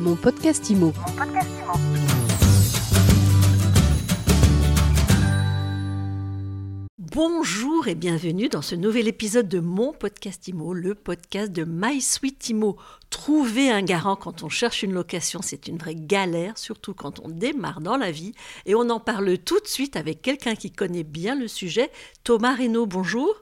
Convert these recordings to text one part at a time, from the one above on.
Mon podcast IMO. Bonjour et bienvenue dans ce nouvel épisode de mon podcast IMO, le podcast de My Sweet IMO. Trouver un garant quand on cherche une location, c'est une vraie galère, surtout quand on démarre dans la vie. Et on en parle tout de suite avec quelqu'un qui connaît bien le sujet, Thomas Reynaud. Bonjour.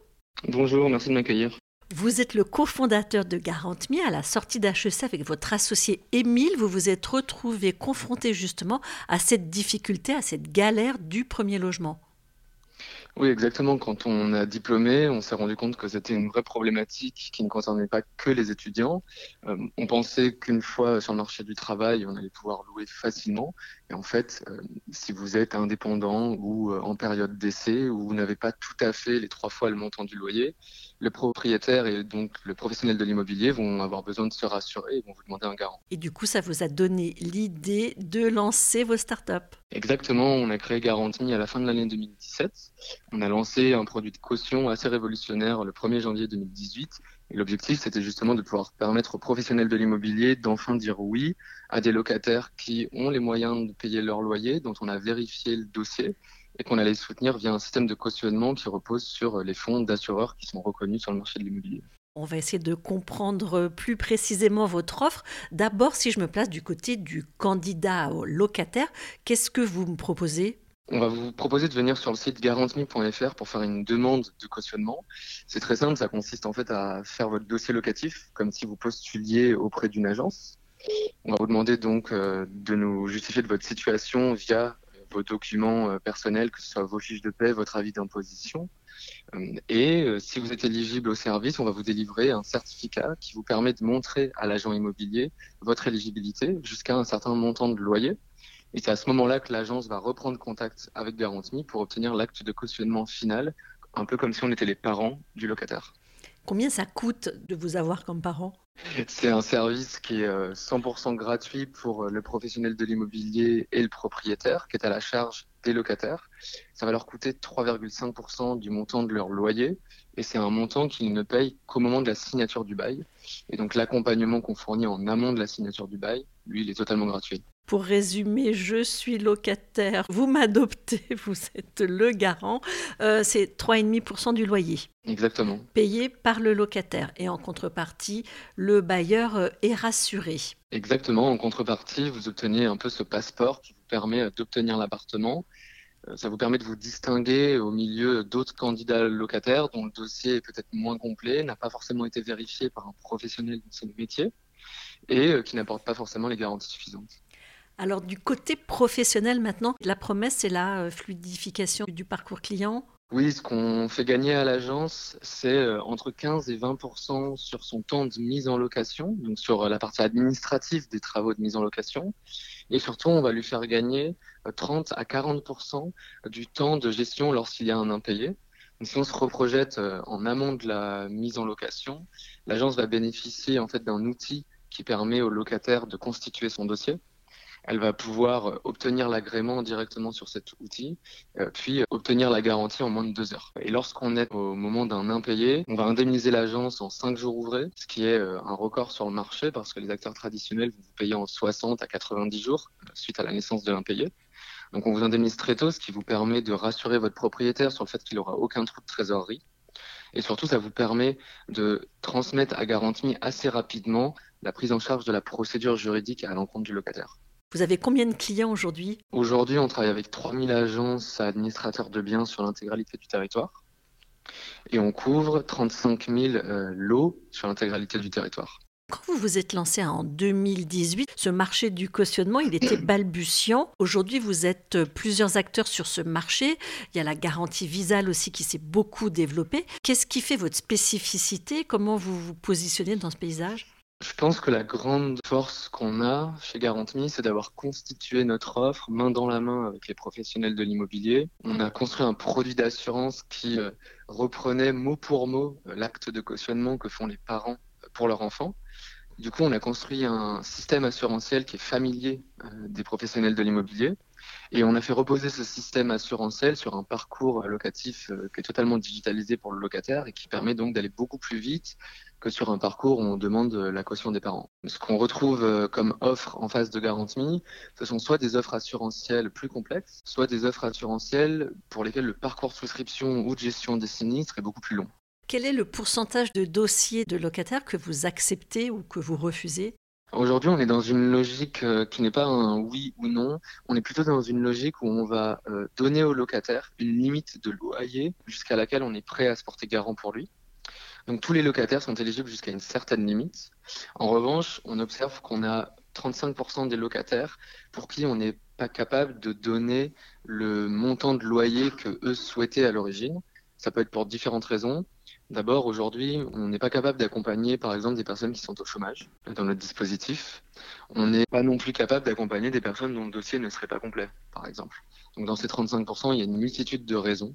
Bonjour, merci de m'accueillir. Vous êtes le cofondateur de GarantMe. À la sortie d'HEC avec votre associé Émile, vous vous êtes retrouvé confronté justement à cette difficulté, à cette galère du premier logement. Oui, exactement. Quand on a diplômé, on s'est rendu compte que c'était une vraie problématique qui ne concernait pas que les étudiants. Euh, on pensait qu'une fois sur le marché du travail, on allait pouvoir louer facilement. Et en fait, euh, si vous êtes indépendant ou euh, en période d'essai, ou vous n'avez pas tout à fait les trois fois le montant du loyer, le propriétaire et donc le professionnel de l'immobilier vont avoir besoin de se rassurer et vont vous demander un garant. Et du coup, ça vous a donné l'idée de lancer vos startups? Exactement, on a créé Garantie à la fin de l'année 2017. On a lancé un produit de caution assez révolutionnaire le 1er janvier 2018 et l'objectif, c'était justement de pouvoir permettre aux professionnels de l'immobilier d'enfin dire oui à des locataires qui ont les moyens de payer leur loyer, dont on a vérifié le dossier et qu'on allait soutenir via un système de cautionnement qui repose sur les fonds d'assureurs qui sont reconnus sur le marché de l'immobilier. On va essayer de comprendre plus précisément votre offre. D'abord, si je me place du côté du candidat au locataire, qu'est-ce que vous me proposez? On va vous proposer de venir sur le site garantme.fr pour faire une demande de cautionnement. C'est très simple, ça consiste en fait à faire votre dossier locatif comme si vous postuliez auprès d'une agence. On va vous demander donc euh, de nous justifier de votre situation via vos documents euh, personnels, que ce soit vos fiches de paie, votre avis d'imposition. Et si vous êtes éligible au service, on va vous délivrer un certificat qui vous permet de montrer à l'agent immobilier votre éligibilité jusqu'à un certain montant de loyer. Et c'est à ce moment-là que l'agence va reprendre contact avec Garantie pour obtenir l'acte de cautionnement final, un peu comme si on était les parents du locataire. Combien ça coûte de vous avoir comme parent? C'est un service qui est 100% euh, gratuit pour euh, le professionnel de l'immobilier et le propriétaire, qui est à la charge des locataires. Ça va leur coûter 3,5% du montant de leur loyer, et c'est un montant qu'ils ne payent qu'au moment de la signature du bail. Et donc l'accompagnement qu'on fournit en amont de la signature du bail, lui, il est totalement gratuit. Pour résumer, je suis locataire, vous m'adoptez, vous êtes le garant. Euh, c'est 3,5% du loyer. Exactement. Payé par le locataire. Et en contrepartie, le bailleur euh, est rassuré. Exactement. En contrepartie, vous obtenez un peu ce passeport qui vous permet euh, d'obtenir l'appartement. Ça vous permet de vous distinguer au milieu d'autres candidats locataires dont le dossier est peut-être moins complet, n'a pas forcément été vérifié par un professionnel de son métier et qui n'apporte pas forcément les garanties suffisantes. Alors du côté professionnel maintenant, la promesse, c'est la euh, fluidification du parcours client. Oui, ce qu'on fait gagner à l'agence, c'est euh, entre 15 et 20 sur son temps de mise en location, donc sur euh, la partie administrative des travaux de mise en location. Et surtout, on va lui faire gagner 30 à 40 du temps de gestion lorsqu'il y a un impayé. Donc, si on se reprojette en amont de la mise en location, l'agence va bénéficier en fait d'un outil qui permet au locataire de constituer son dossier elle va pouvoir euh, obtenir l'agrément directement sur cet outil, euh, puis euh, obtenir la garantie en moins de deux heures. Et lorsqu'on est au moment d'un impayé, on va indemniser l'agence en cinq jours ouvrés, ce qui est un record sur le marché parce que les acteurs traditionnels vous payer en 60 à 90 jours suite à la naissance de l'impayé. Donc on vous indemnise très tôt, ce qui vous permet de rassurer votre propriétaire sur le fait qu'il n'aura aucun trou de trésorerie. Et surtout, ça vous permet de transmettre à garantie assez rapidement la prise en charge de la procédure juridique à l'encontre du locataire. Vous avez combien de clients aujourd'hui? Aujourd'hui, on travaille avec 3000 agences administrateurs de biens sur l'intégralité du territoire. Et on couvre 35 000 euh, lots sur l'intégralité du territoire. Quand vous vous êtes lancé en 2018, ce marché du cautionnement, il était balbutiant. Aujourd'hui, vous êtes euh, plusieurs acteurs sur ce marché. Il y a la garantie visale aussi qui s'est beaucoup développée. Qu'est-ce qui fait votre spécificité? Comment vous vous positionnez dans ce paysage? Je pense que la grande force qu'on a chez Garantme, c'est d'avoir constitué notre offre main dans la main avec les professionnels de l'immobilier. On a construit un produit d'assurance qui euh, reprenait mot pour mot euh, l'acte de cautionnement que font les parents pour leurs enfants. Du coup, on a construit un système assurantiel qui est familier des professionnels de l'immobilier. Et on a fait reposer ce système assurantiel sur un parcours locatif qui est totalement digitalisé pour le locataire et qui permet donc d'aller beaucoup plus vite, que sur un parcours où on demande la caution des parents. Ce qu'on retrouve euh, comme offre en phase de garantie, ce sont soit des offres assurantielles plus complexes, soit des offres assurantielles pour lesquelles le parcours de souscription ou de gestion des sinistres est beaucoup plus long. Quel est le pourcentage de dossiers de locataires que vous acceptez ou que vous refusez? Aujourd'hui, on est dans une logique euh, qui n'est pas un oui ou non. On est plutôt dans une logique où on va euh, donner au locataire une limite de loyer jusqu'à laquelle on est prêt à se porter garant pour lui. Donc tous les locataires sont éligibles jusqu'à une certaine limite. En revanche, on observe qu'on a 35% des locataires pour qui on n'est pas capable de donner le montant de loyer que eux souhaitaient à l'origine. Ça peut être pour différentes raisons. D'abord, aujourd'hui, on n'est pas capable d'accompagner, par exemple, des personnes qui sont au chômage dans notre dispositif. On n'est pas non plus capable d'accompagner des personnes dont le dossier ne serait pas complet, par exemple. Donc, dans ces 35%, il y a une multitude de raisons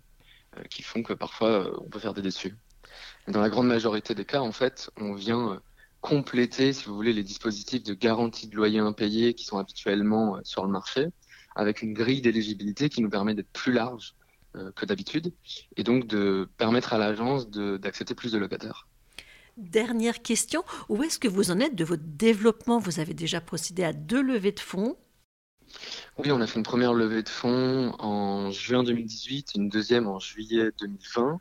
euh, qui font que parfois, euh, on peut faire des déçus. Dans la grande majorité des cas, en fait, on vient euh, compléter, si vous voulez, les dispositifs de garantie de loyer impayé qui sont habituellement sur le marché, avec une grille d'éligibilité qui nous permet d'être plus large que d'habitude, et donc de permettre à l'agence d'accepter plus de locataires. Dernière question, où est-ce que vous en êtes de votre développement? Vous avez déjà procédé à deux levées de fonds? Oui, on a fait une première levée de fonds en juin 2018, une deuxième en juillet 2020.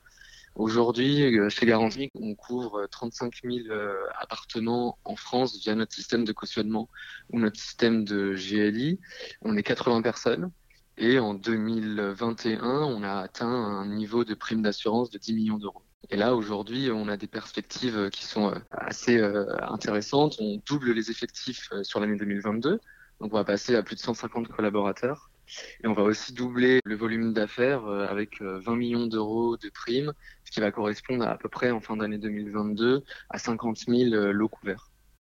Aujourd'hui, euh, chez Garantie, on couvre 35 000 euh, appartements en France via notre système de cautionnement ou notre système de GLI. On est 80 personnes. Et en 2021, on a atteint un niveau de prime d'assurance de 10 millions d'euros. Et là, aujourd'hui, on a des perspectives qui sont euh, assez intéressantes. On double les effectifs sur l'année 2022. Donc, on va passer à plus de 150 collaborateurs. Et on va aussi doubler le volume d'affaires euh, avec 20 euh, millions d'euros de primes, ce qui va correspondre à, peu près en fin d'année 2022 à 50 000 euh, lots couverts.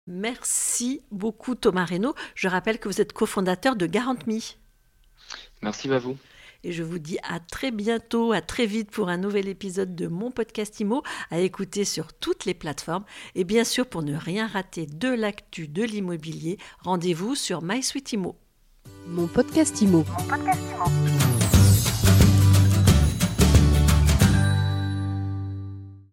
Merci beaucoup Thomas Reynaud. Je rappelle que vous êtes cofondateur de GarantMe. Merci à vous. Et je vous dis à très bientôt, à très vite pour un nouvel épisode de mon podcast IMO à écouter sur toutes les plateformes. Et bien sûr, pour ne rien rater de l'actu de l'immobilier, rendez-vous sur MySuite IMO. Mon podcast IMO. Mon podcast IMO.